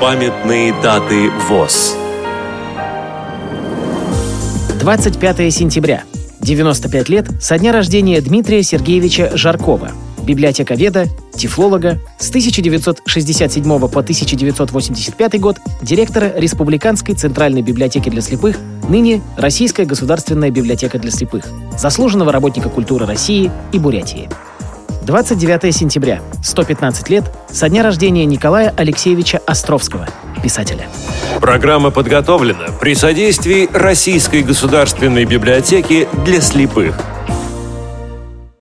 Памятные даты ВОЗ. 25 сентября. 95 лет со дня рождения Дмитрия Сергеевича Жаркова, библиотековеда, тифлолога, с 1967 по 1985 год директора Республиканской Центральной библиотеки для слепых, ныне Российская государственная библиотека для слепых, заслуженного работника культуры России и Бурятии. 29 сентября, 115 лет, со дня рождения Николая Алексеевича Островского, писателя. Программа подготовлена при содействии Российской государственной библиотеки для слепых –